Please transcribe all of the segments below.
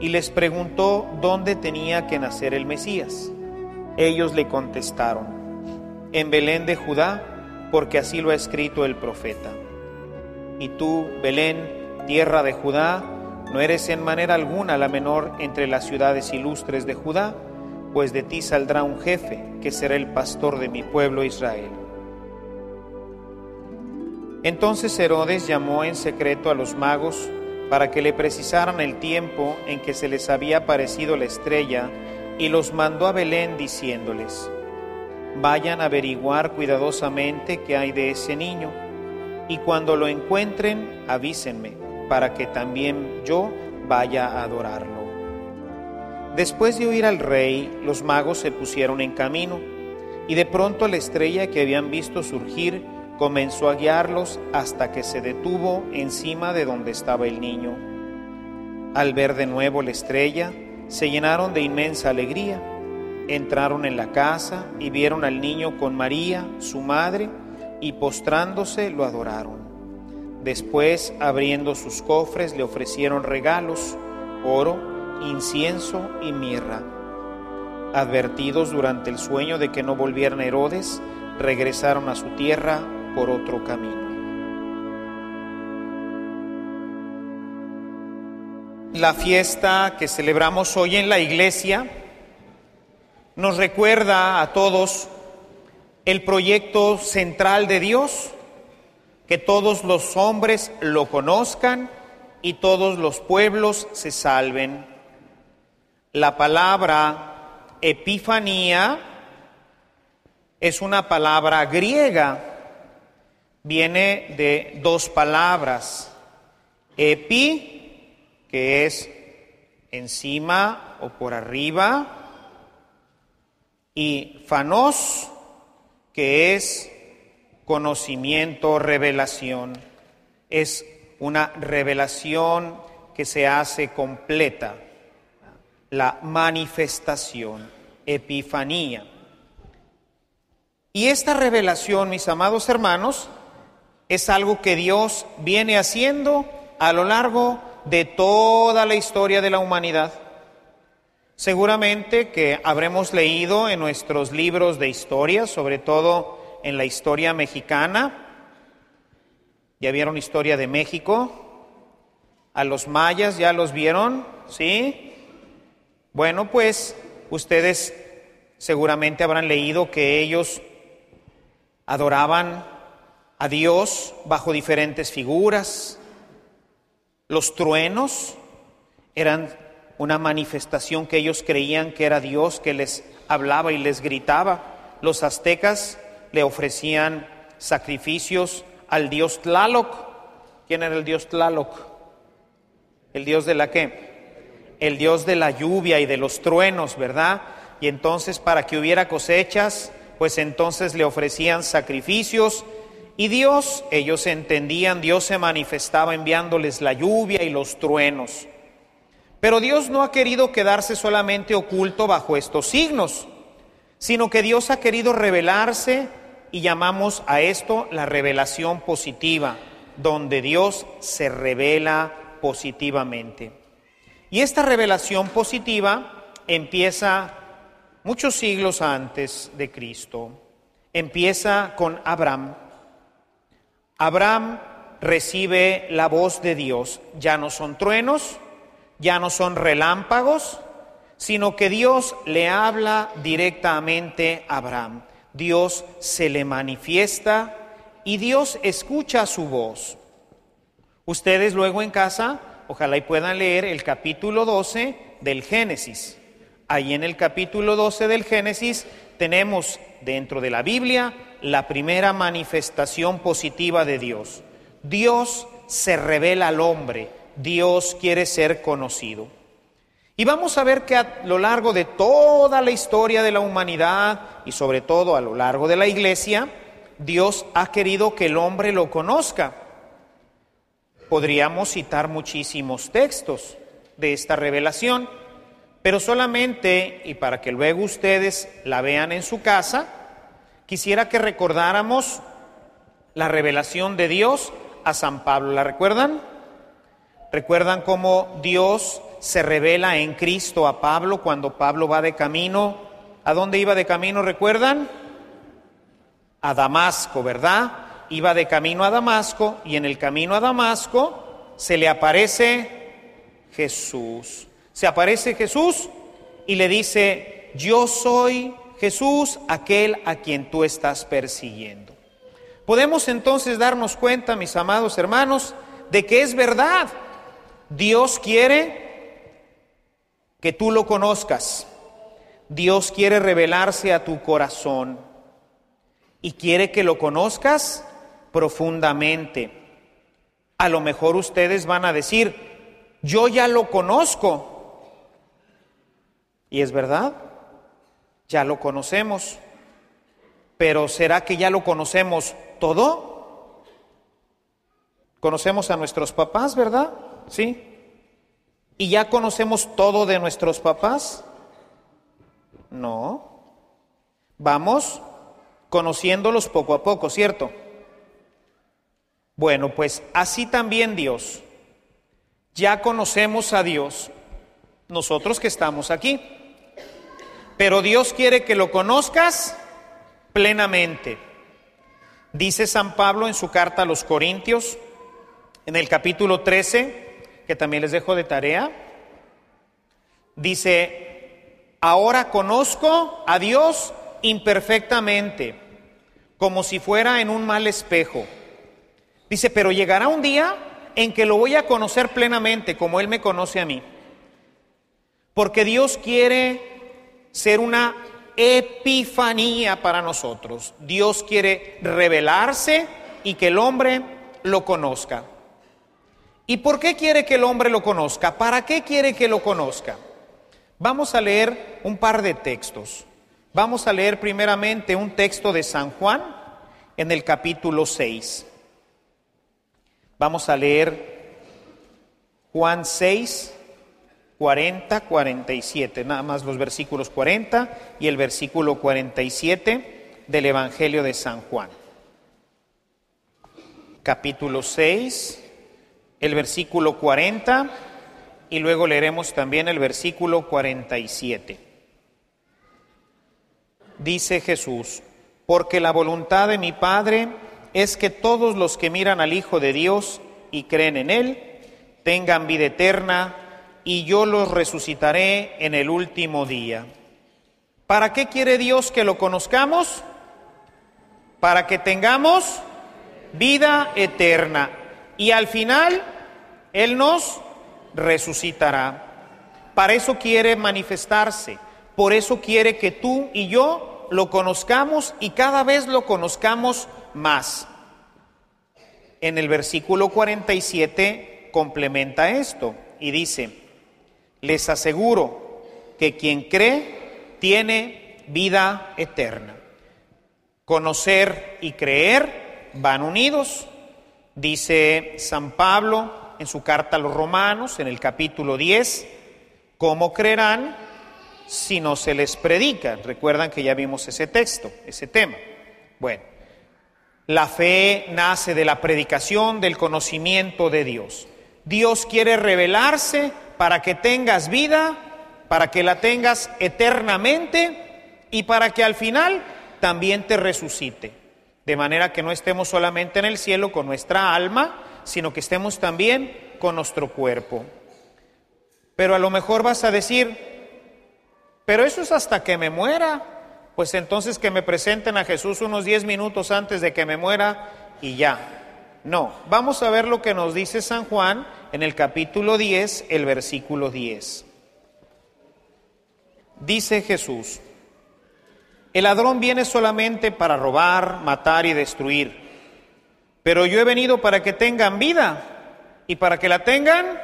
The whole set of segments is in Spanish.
y les preguntó dónde tenía que nacer el Mesías. Ellos le contestaron, en Belén de Judá, porque así lo ha escrito el profeta. Y tú, Belén, tierra de Judá, no eres en manera alguna la menor entre las ciudades ilustres de Judá, pues de ti saldrá un jefe que será el pastor de mi pueblo Israel. Entonces Herodes llamó en secreto a los magos, para que le precisaran el tiempo en que se les había aparecido la estrella, y los mandó a Belén diciéndoles, vayan a averiguar cuidadosamente qué hay de ese niño, y cuando lo encuentren, avísenme, para que también yo vaya a adorarlo. Después de oír al rey, los magos se pusieron en camino, y de pronto la estrella que habían visto surgir comenzó a guiarlos hasta que se detuvo encima de donde estaba el niño. Al ver de nuevo la estrella, se llenaron de inmensa alegría. Entraron en la casa y vieron al niño con María, su madre, y postrándose lo adoraron. Después, abriendo sus cofres, le ofrecieron regalos, oro, incienso y mirra. Advertidos durante el sueño de que no volvieran Herodes, regresaron a su tierra otro camino. La fiesta que celebramos hoy en la iglesia nos recuerda a todos el proyecto central de Dios, que todos los hombres lo conozcan y todos los pueblos se salven. La palabra epifanía es una palabra griega viene de dos palabras. Epi, que es encima o por arriba, y fanos, que es conocimiento, revelación. Es una revelación que se hace completa, la manifestación, epifanía. Y esta revelación, mis amados hermanos, es algo que Dios viene haciendo a lo largo de toda la historia de la humanidad. Seguramente que habremos leído en nuestros libros de historia, sobre todo en la historia mexicana, ¿ya vieron historia de México? ¿A los mayas ya los vieron? ¿Sí? Bueno, pues ustedes seguramente habrán leído que ellos adoraban a Dios bajo diferentes figuras. Los truenos eran una manifestación que ellos creían que era Dios que les hablaba y les gritaba. Los aztecas le ofrecían sacrificios al dios Tlaloc. ¿Quién era el dios Tlaloc? ¿El dios de la qué? El dios de la lluvia y de los truenos, ¿verdad? Y entonces para que hubiera cosechas, pues entonces le ofrecían sacrificios y Dios, ellos entendían, Dios se manifestaba enviándoles la lluvia y los truenos. Pero Dios no ha querido quedarse solamente oculto bajo estos signos, sino que Dios ha querido revelarse y llamamos a esto la revelación positiva, donde Dios se revela positivamente. Y esta revelación positiva empieza muchos siglos antes de Cristo. Empieza con Abraham. Abraham recibe la voz de Dios. Ya no son truenos, ya no son relámpagos, sino que Dios le habla directamente a Abraham. Dios se le manifiesta y Dios escucha su voz. Ustedes luego en casa, ojalá y puedan leer el capítulo 12 del Génesis. Ahí en el capítulo 12 del Génesis tenemos dentro de la Biblia la primera manifestación positiva de Dios. Dios se revela al hombre, Dios quiere ser conocido. Y vamos a ver que a lo largo de toda la historia de la humanidad y sobre todo a lo largo de la iglesia, Dios ha querido que el hombre lo conozca. Podríamos citar muchísimos textos de esta revelación, pero solamente, y para que luego ustedes la vean en su casa, quisiera que recordáramos la revelación de Dios a San Pablo. ¿La recuerdan? ¿Recuerdan cómo Dios se revela en Cristo a Pablo cuando Pablo va de camino? ¿A dónde iba de camino? ¿Recuerdan? A Damasco, ¿verdad? Iba de camino a Damasco y en el camino a Damasco se le aparece Jesús. Se aparece Jesús y le dice, yo soy Jesús, aquel a quien tú estás persiguiendo. Podemos entonces darnos cuenta, mis amados hermanos, de que es verdad. Dios quiere que tú lo conozcas. Dios quiere revelarse a tu corazón y quiere que lo conozcas profundamente. A lo mejor ustedes van a decir, yo ya lo conozco. Y es verdad, ya lo conocemos. Pero ¿será que ya lo conocemos todo? Conocemos a nuestros papás, ¿verdad? ¿Sí? ¿Y ya conocemos todo de nuestros papás? No. Vamos conociéndolos poco a poco, ¿cierto? Bueno, pues así también Dios. Ya conocemos a Dios, nosotros que estamos aquí. Pero Dios quiere que lo conozcas plenamente. Dice San Pablo en su carta a los Corintios, en el capítulo 13, que también les dejo de tarea, dice, ahora conozco a Dios imperfectamente, como si fuera en un mal espejo. Dice, pero llegará un día en que lo voy a conocer plenamente, como Él me conoce a mí. Porque Dios quiere ser una epifanía para nosotros. Dios quiere revelarse y que el hombre lo conozca. ¿Y por qué quiere que el hombre lo conozca? ¿Para qué quiere que lo conozca? Vamos a leer un par de textos. Vamos a leer primeramente un texto de San Juan en el capítulo 6. Vamos a leer Juan 6, 40, 47, nada más los versículos 40 y el versículo 47 del Evangelio de San Juan. Capítulo 6, el versículo 40 y luego leeremos también el versículo 47. Dice Jesús, porque la voluntad de mi Padre es que todos los que miran al Hijo de Dios y creen en Él tengan vida eterna y yo los resucitaré en el último día. ¿Para qué quiere Dios que lo conozcamos? Para que tengamos vida eterna. Y al final, Él nos resucitará. Para eso quiere manifestarse. Por eso quiere que tú y yo lo conozcamos y cada vez lo conozcamos más. En el versículo 47 complementa esto y dice, les aseguro que quien cree tiene vida eterna. Conocer y creer van unidos. Dice San Pablo en su carta a los romanos, en el capítulo 10, ¿cómo creerán si no se les predica? Recuerdan que ya vimos ese texto, ese tema. Bueno, la fe nace de la predicación, del conocimiento de Dios. Dios quiere revelarse para que tengas vida, para que la tengas eternamente y para que al final también te resucite de manera que no estemos solamente en el cielo con nuestra alma, sino que estemos también con nuestro cuerpo. Pero a lo mejor vas a decir, pero eso es hasta que me muera. Pues entonces que me presenten a Jesús unos 10 minutos antes de que me muera y ya. No, vamos a ver lo que nos dice San Juan en el capítulo 10, el versículo 10. Dice Jesús, el ladrón viene solamente para robar, matar y destruir, pero yo he venido para que tengan vida y para que la tengan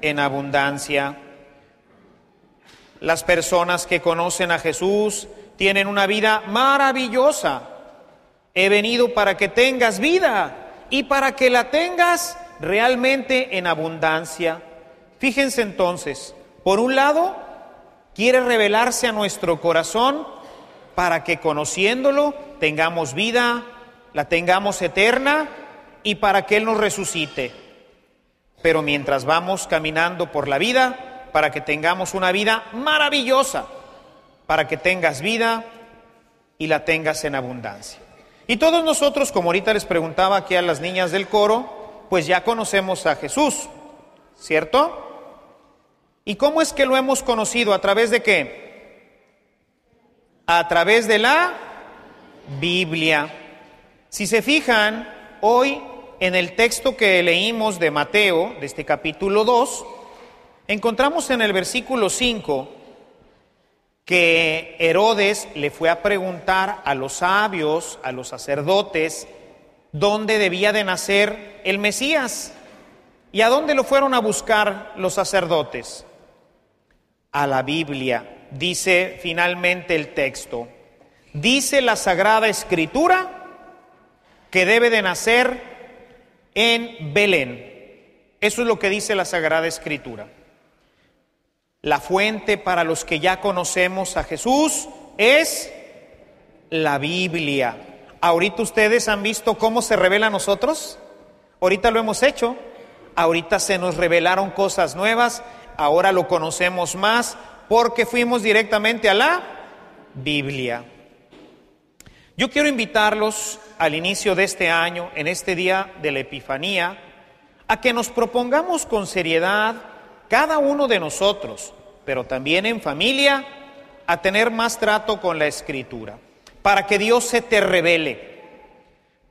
en abundancia. Las personas que conocen a Jesús tienen una vida maravillosa. He venido para que tengas vida y para que la tengas realmente en abundancia. Fíjense entonces, por un lado, quiere revelarse a nuestro corazón para que conociéndolo tengamos vida, la tengamos eterna y para que Él nos resucite. Pero mientras vamos caminando por la vida, para que tengamos una vida maravillosa, para que tengas vida y la tengas en abundancia. Y todos nosotros, como ahorita les preguntaba aquí a las niñas del coro, pues ya conocemos a Jesús, ¿cierto? ¿Y cómo es que lo hemos conocido? ¿A través de qué? A través de la Biblia. Si se fijan, hoy en el texto que leímos de Mateo, de este capítulo 2, encontramos en el versículo 5 que Herodes le fue a preguntar a los sabios, a los sacerdotes, dónde debía de nacer el Mesías. ¿Y a dónde lo fueron a buscar los sacerdotes? A la Biblia, dice finalmente el texto. Dice la Sagrada Escritura que debe de nacer en Belén. Eso es lo que dice la Sagrada Escritura. La fuente para los que ya conocemos a Jesús es la Biblia. Ahorita ustedes han visto cómo se revela a nosotros. Ahorita lo hemos hecho. Ahorita se nos revelaron cosas nuevas. Ahora lo conocemos más porque fuimos directamente a la Biblia. Yo quiero invitarlos al inicio de este año, en este día de la Epifanía, a que nos propongamos con seriedad cada uno de nosotros, pero también en familia, a tener más trato con la escritura, para que Dios se te revele,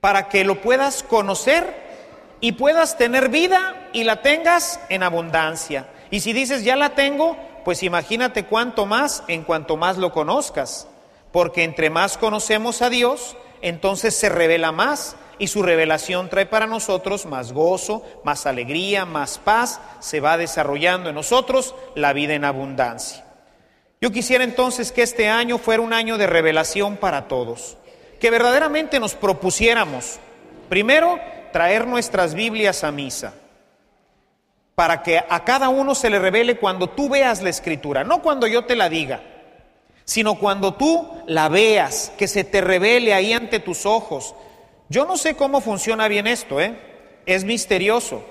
para que lo puedas conocer y puedas tener vida y la tengas en abundancia. Y si dices, ya la tengo, pues imagínate cuánto más en cuanto más lo conozcas, porque entre más conocemos a Dios, entonces se revela más y su revelación trae para nosotros más gozo, más alegría, más paz, se va desarrollando en nosotros la vida en abundancia. Yo quisiera entonces que este año fuera un año de revelación para todos, que verdaderamente nos propusiéramos, primero, traer nuestras Biblias a misa, para que a cada uno se le revele cuando tú veas la escritura, no cuando yo te la diga, sino cuando tú la veas, que se te revele ahí ante tus ojos, yo no sé cómo funciona bien esto, ¿eh? es misterioso,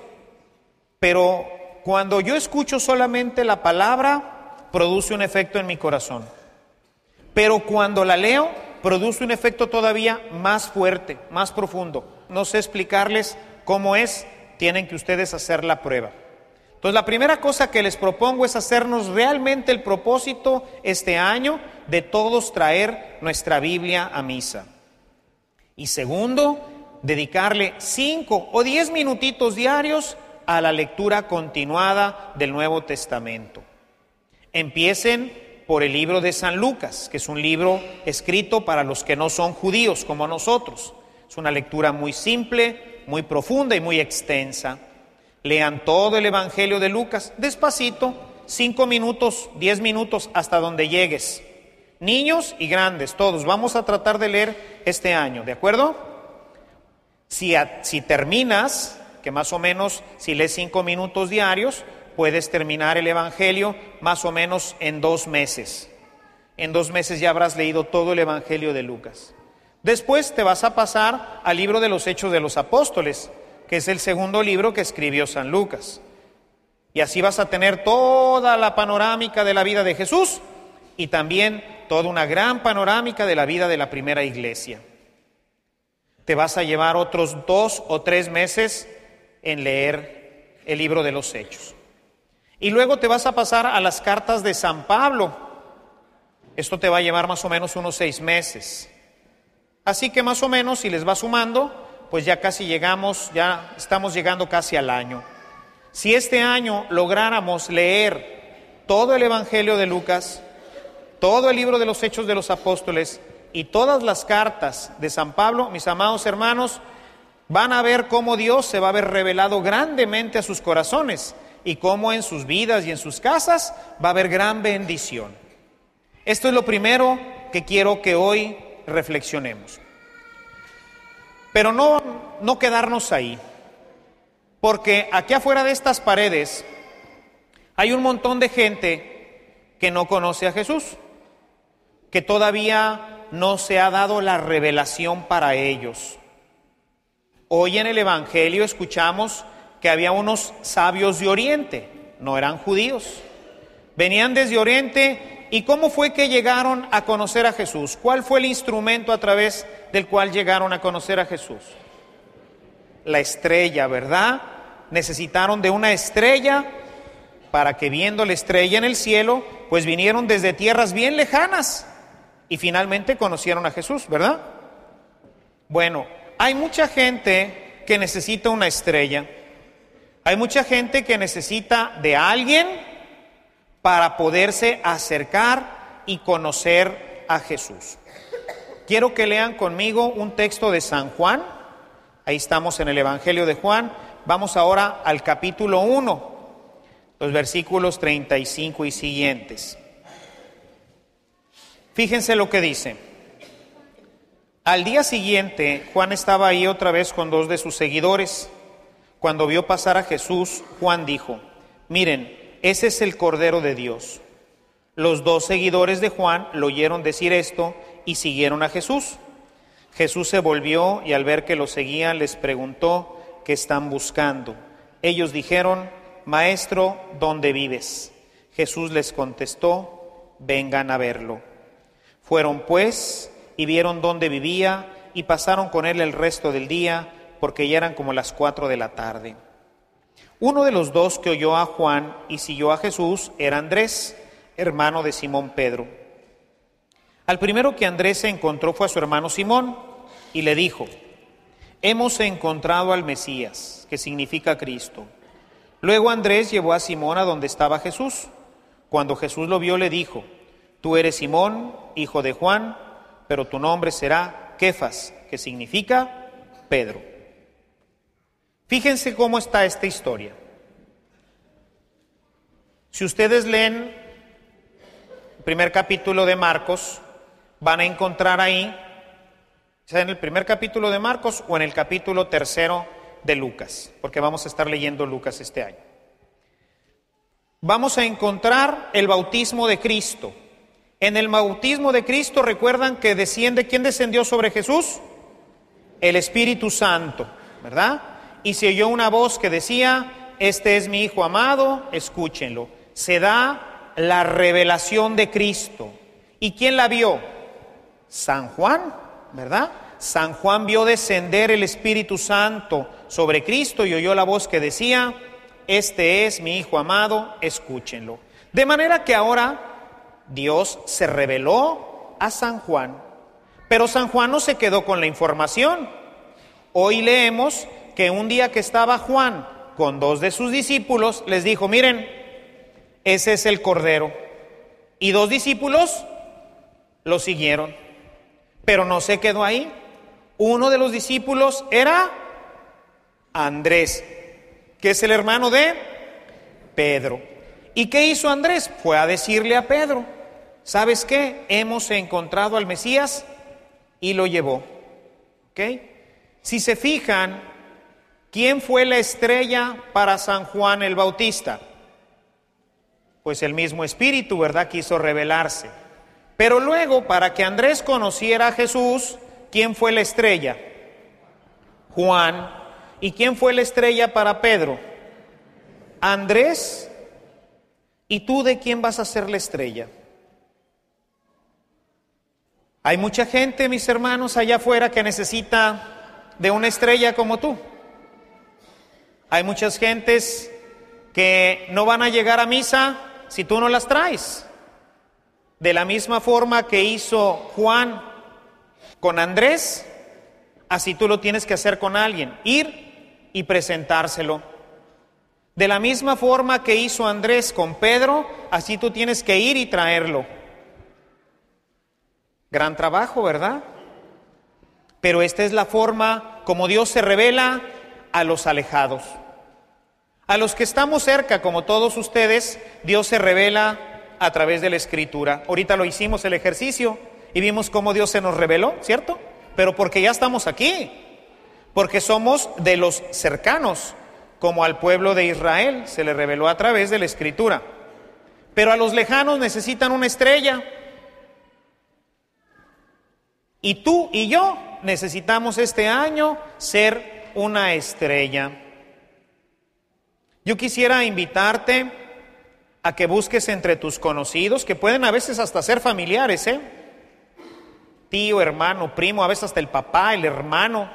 pero cuando yo escucho solamente la palabra, produce un efecto en mi corazón. Pero cuando la leo, produce un efecto todavía más fuerte, más profundo. No sé explicarles cómo es, tienen que ustedes hacer la prueba. Entonces, la primera cosa que les propongo es hacernos realmente el propósito este año de todos traer nuestra Biblia a misa. Y segundo, dedicarle cinco o diez minutitos diarios a la lectura continuada del Nuevo Testamento. Empiecen por el libro de San Lucas, que es un libro escrito para los que no son judíos como nosotros. Es una lectura muy simple, muy profunda y muy extensa. Lean todo el Evangelio de Lucas despacito, cinco minutos, diez minutos, hasta donde llegues. Niños y grandes, todos, vamos a tratar de leer este año, ¿de acuerdo? Si, si terminas, que más o menos, si lees cinco minutos diarios, puedes terminar el Evangelio más o menos en dos meses. En dos meses ya habrás leído todo el Evangelio de Lucas. Después te vas a pasar al libro de los Hechos de los Apóstoles, que es el segundo libro que escribió San Lucas. Y así vas a tener toda la panorámica de la vida de Jesús y también toda una gran panorámica de la vida de la primera iglesia. Te vas a llevar otros dos o tres meses en leer el libro de los Hechos. Y luego te vas a pasar a las cartas de San Pablo. Esto te va a llevar más o menos unos seis meses. Así que más o menos, si les va sumando, pues ya casi llegamos, ya estamos llegando casi al año. Si este año lográramos leer todo el Evangelio de Lucas, todo el libro de los Hechos de los Apóstoles y todas las cartas de San Pablo, mis amados hermanos, van a ver cómo Dios se va a ver revelado grandemente a sus corazones y cómo en sus vidas y en sus casas va a haber gran bendición. Esto es lo primero que quiero que hoy reflexionemos. Pero no, no quedarnos ahí, porque aquí afuera de estas paredes hay un montón de gente que no conoce a Jesús, que todavía no se ha dado la revelación para ellos. Hoy en el Evangelio escuchamos que había unos sabios de Oriente, no eran judíos. Venían desde Oriente y cómo fue que llegaron a conocer a Jesús? ¿Cuál fue el instrumento a través del cual llegaron a conocer a Jesús? La estrella, ¿verdad? Necesitaron de una estrella para que viendo la estrella en el cielo, pues vinieron desde tierras bien lejanas y finalmente conocieron a Jesús, ¿verdad? Bueno, hay mucha gente que necesita una estrella hay mucha gente que necesita de alguien para poderse acercar y conocer a Jesús. Quiero que lean conmigo un texto de San Juan. Ahí estamos en el Evangelio de Juan. Vamos ahora al capítulo 1, los versículos 35 y siguientes. Fíjense lo que dice. Al día siguiente, Juan estaba ahí otra vez con dos de sus seguidores. Cuando vio pasar a Jesús, Juan dijo, miren, ese es el Cordero de Dios. Los dos seguidores de Juan lo oyeron decir esto y siguieron a Jesús. Jesús se volvió y al ver que lo seguían les preguntó qué están buscando. Ellos dijeron, Maestro, ¿dónde vives? Jesús les contestó, vengan a verlo. Fueron pues y vieron dónde vivía y pasaron con él el resto del día porque ya eran como las cuatro de la tarde. Uno de los dos que oyó a Juan y siguió a Jesús era Andrés, hermano de Simón Pedro. Al primero que Andrés se encontró fue a su hermano Simón y le dijo, hemos encontrado al Mesías, que significa Cristo. Luego Andrés llevó a Simón a donde estaba Jesús. Cuando Jesús lo vio le dijo, tú eres Simón, hijo de Juan, pero tu nombre será Kefas, que significa Pedro. Fíjense cómo está esta historia. Si ustedes leen el primer capítulo de Marcos, van a encontrar ahí, sea en el primer capítulo de Marcos o en el capítulo tercero de Lucas, porque vamos a estar leyendo Lucas este año. Vamos a encontrar el bautismo de Cristo. En el bautismo de Cristo recuerdan que desciende, ¿quién descendió sobre Jesús? El Espíritu Santo, ¿verdad? y se oyó una voz que decía, este es mi Hijo amado, escúchenlo. Se da la revelación de Cristo. ¿Y quién la vio? San Juan, ¿verdad? San Juan vio descender el Espíritu Santo sobre Cristo y oyó la voz que decía, este es mi Hijo amado, escúchenlo. De manera que ahora Dios se reveló a San Juan, pero San Juan no se quedó con la información. Hoy leemos que un día que estaba Juan con dos de sus discípulos, les dijo, miren, ese es el Cordero. Y dos discípulos lo siguieron, pero no se quedó ahí. Uno de los discípulos era Andrés, que es el hermano de Pedro. ¿Y qué hizo Andrés? Fue a decirle a Pedro, ¿sabes qué? Hemos encontrado al Mesías y lo llevó. ¿Ok? Si se fijan, ¿Quién fue la estrella para San Juan el Bautista? Pues el mismo Espíritu, ¿verdad? Quiso revelarse. Pero luego, para que Andrés conociera a Jesús, ¿quién fue la estrella? Juan. ¿Y quién fue la estrella para Pedro? Andrés. ¿Y tú de quién vas a ser la estrella? Hay mucha gente, mis hermanos, allá afuera que necesita de una estrella como tú. Hay muchas gentes que no van a llegar a misa si tú no las traes. De la misma forma que hizo Juan con Andrés, así tú lo tienes que hacer con alguien, ir y presentárselo. De la misma forma que hizo Andrés con Pedro, así tú tienes que ir y traerlo. Gran trabajo, ¿verdad? Pero esta es la forma como Dios se revela a los alejados. A los que estamos cerca, como todos ustedes, Dios se revela a través de la escritura. Ahorita lo hicimos el ejercicio y vimos cómo Dios se nos reveló, ¿cierto? Pero porque ya estamos aquí, porque somos de los cercanos, como al pueblo de Israel se le reveló a través de la escritura. Pero a los lejanos necesitan una estrella. Y tú y yo necesitamos este año ser una estrella. Yo quisiera invitarte a que busques entre tus conocidos, que pueden a veces hasta ser familiares, ¿eh? Tío, hermano, primo, a veces hasta el papá, el hermano,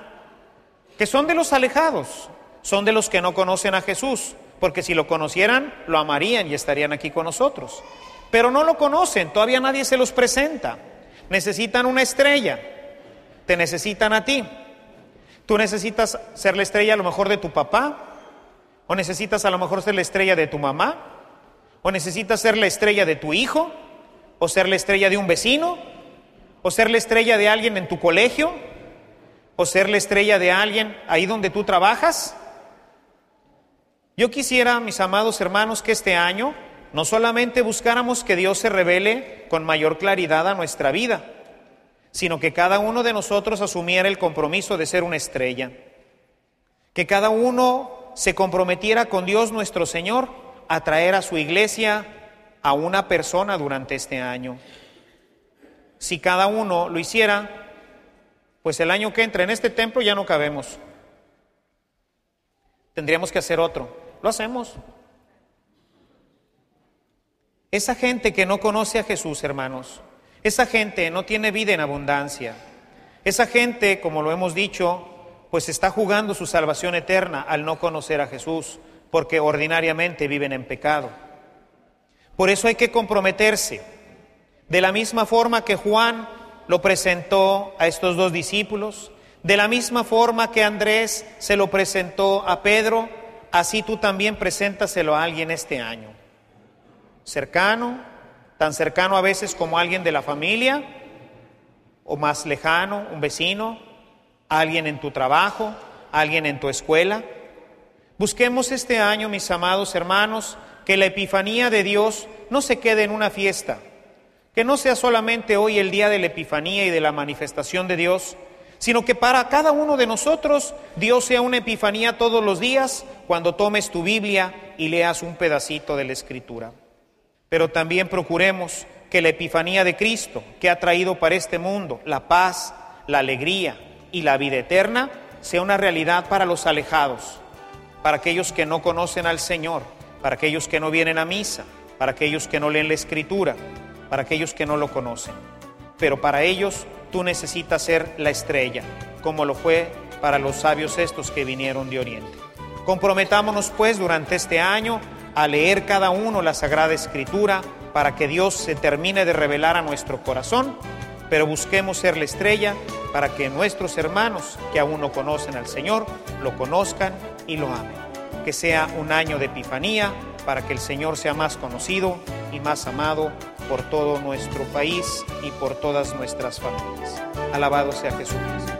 que son de los alejados, son de los que no conocen a Jesús, porque si lo conocieran, lo amarían y estarían aquí con nosotros. Pero no lo conocen, todavía nadie se los presenta. Necesitan una estrella te necesitan a ti. Tú necesitas ser la estrella a lo mejor de tu papá, o necesitas a lo mejor ser la estrella de tu mamá, o necesitas ser la estrella de tu hijo, o ser la estrella de un vecino, o ser la estrella de alguien en tu colegio, o ser la estrella de alguien ahí donde tú trabajas. Yo quisiera, mis amados hermanos, que este año no solamente buscáramos que Dios se revele con mayor claridad a nuestra vida, sino que cada uno de nosotros asumiera el compromiso de ser una estrella, que cada uno se comprometiera con Dios nuestro Señor a traer a su iglesia a una persona durante este año. Si cada uno lo hiciera, pues el año que entra en este templo ya no cabemos. Tendríamos que hacer otro. Lo hacemos. Esa gente que no conoce a Jesús, hermanos, esa gente no tiene vida en abundancia. Esa gente, como lo hemos dicho, pues está jugando su salvación eterna al no conocer a Jesús, porque ordinariamente viven en pecado. Por eso hay que comprometerse. De la misma forma que Juan lo presentó a estos dos discípulos, de la misma forma que Andrés se lo presentó a Pedro, así tú también preséntaselo a alguien este año. Cercano, tan cercano a veces como alguien de la familia, o más lejano, un vecino, alguien en tu trabajo, alguien en tu escuela. Busquemos este año, mis amados hermanos, que la Epifanía de Dios no se quede en una fiesta, que no sea solamente hoy el día de la Epifanía y de la manifestación de Dios, sino que para cada uno de nosotros Dios sea una Epifanía todos los días cuando tomes tu Biblia y leas un pedacito de la Escritura pero también procuremos que la Epifanía de Cristo, que ha traído para este mundo la paz, la alegría y la vida eterna, sea una realidad para los alejados, para aquellos que no conocen al Señor, para aquellos que no vienen a misa, para aquellos que no leen la Escritura, para aquellos que no lo conocen. Pero para ellos tú necesitas ser la estrella, como lo fue para los sabios estos que vinieron de Oriente. Comprometámonos pues durante este año a leer cada uno la Sagrada Escritura para que Dios se termine de revelar a nuestro corazón, pero busquemos ser la estrella para que nuestros hermanos que aún no conocen al Señor lo conozcan y lo amen. Que sea un año de epifanía para que el Señor sea más conocido y más amado por todo nuestro país y por todas nuestras familias. Alabado sea Jesucristo.